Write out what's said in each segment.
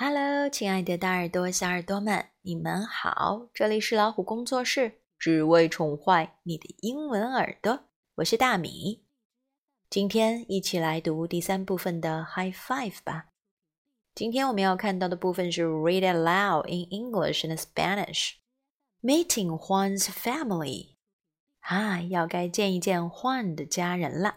Hello，亲爱的大耳朵、小耳朵们，你们好！这里是老虎工作室，只为宠坏你的英文耳朵。我是大米，今天一起来读第三部分的 High Five 吧。今天我们要看到的部分是 Read aloud in English and Spanish。Meeting Juan's family，啊，要该见一见 Juan 的家人了。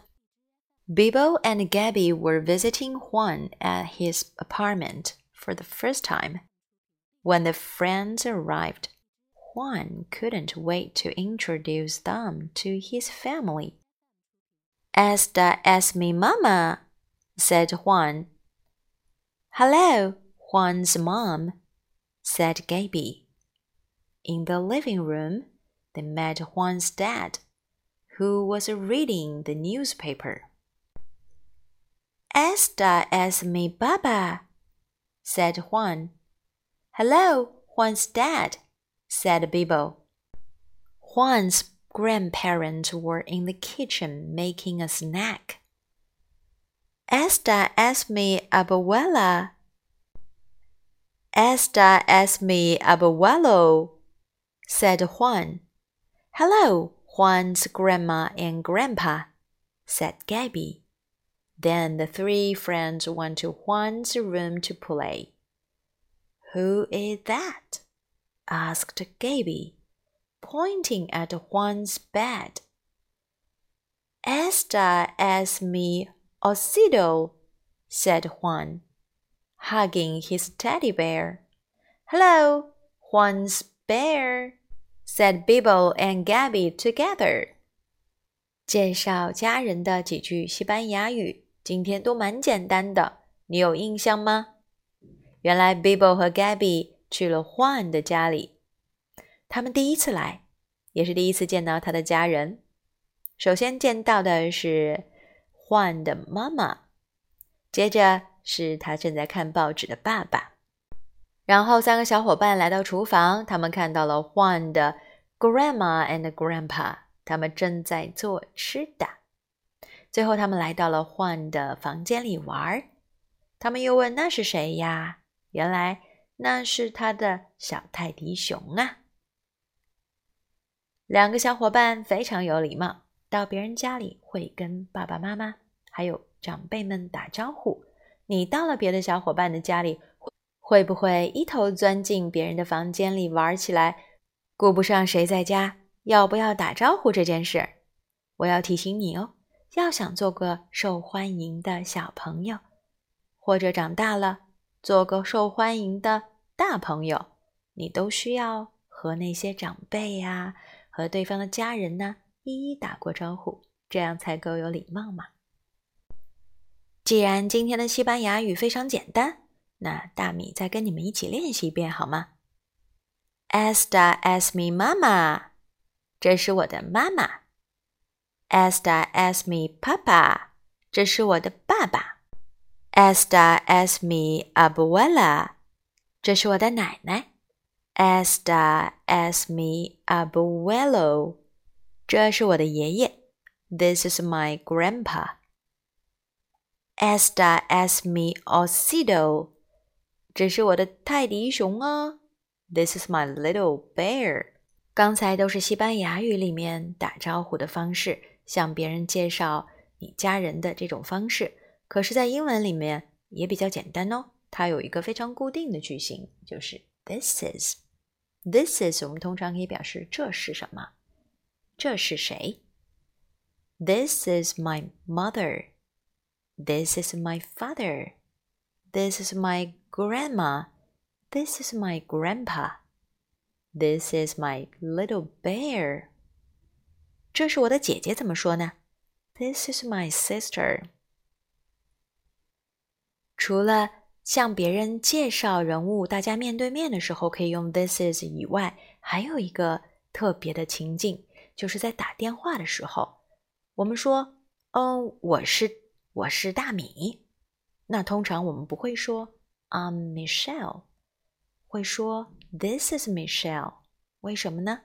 Bibo and Gabby were visiting Juan at his apartment for the first time. When the friends arrived, Juan couldn't wait to introduce them to his family. Esta es mi mamá, said Juan. Hello, Juan's mom, said Gaby. In the living room, they met Juan's dad, who was reading the newspaper. Esta es mi baba, said Juan. Hello, Juan's dad, said Bibo. Juan's grandparents were in the kitchen making a snack. Esta es mi abuela. Esta es mi abuelo, said Juan. Hello, Juan's grandma and grandpa, said Gabby. Then the three friends went to Juan's room to play. Who is that? asked Gaby, pointing at Juan's bed. Esta es mi osito, said Juan, hugging his teddy bear. Hello, Juan's bear, said Bibo and Gabby together. 介绍家人的几句西班牙语。 今天都蛮简单的，你有印象吗？原来 Bibo 和 Gabby 去了 Juan 的家里，他们第一次来，也是第一次见到他的家人。首先见到的是 Juan 的妈妈，接着是他正在看报纸的爸爸，然后三个小伙伴来到厨房，他们看到了 Juan 的 Grandma and Grandpa，他们正在做吃的。最后，他们来到了獾的房间里玩儿。他们又问：“那是谁呀？”原来那是他的小泰迪熊啊。两个小伙伴非常有礼貌，到别人家里会跟爸爸妈妈还有长辈们打招呼。你到了别的小伙伴的家里，会不会一头钻进别人的房间里玩起来，顾不上谁在家，要不要打招呼这件事？我要提醒你哦。要想做个受欢迎的小朋友，或者长大了做个受欢迎的大朋友，你都需要和那些长辈呀、和对方的家人呢一一打过招呼，这样才够有礼貌嘛。既然今天的西班牙语非常简单，那大米再跟你们一起练习一遍好吗？Esta es mi mamá，这是我的妈妈。Esta es mi papá，这是我的爸爸。Esta es mi abuela，这是我的奶奶。Esta es mi abuelo，这是我的爷爷。This is my grandpa。Esta es mi osito，这是我的泰迪熊啊。This is my little bear。刚才都是西班牙语里面打招呼的方式。 向别人介绍你家人的这种方式，可是，在英文里面也比较简单哦。它有一个非常固定的句型，就是 this is。this is 我们通常可以表示这是什么，这是谁？This is my mother. This is my father. This is my grandma. This is my grandpa. This is my little bear. 这是我的姐姐，怎么说呢？This is my sister。除了向别人介绍人物，大家面对面的时候可以用 this is 以外，还有一个特别的情境，就是在打电话的时候，我们说，嗯，我是我是大米，那通常我们不会说 I'm Michelle，会说 This is Michelle。为什么呢？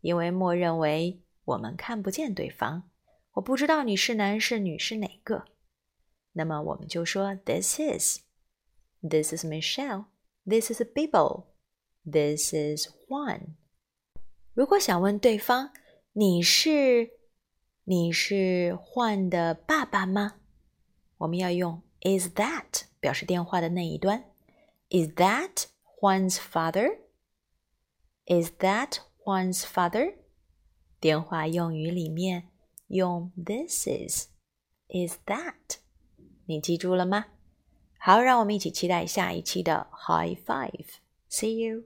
因为默认为。我们看不见对方，我不知道你是男是女是哪个，那么我们就说 This is，This is Michelle，This is Bibo. This is Juan. 如果想问对方，你是你是 Juan 的爸爸吗？我们要用 Is that 表示电话的那一端。Is that Juan's father? Is that Juan's father? 电话用语里面用 This is, Is that？你记住了吗？好，让我们一起期待下一期的 High Five. See you.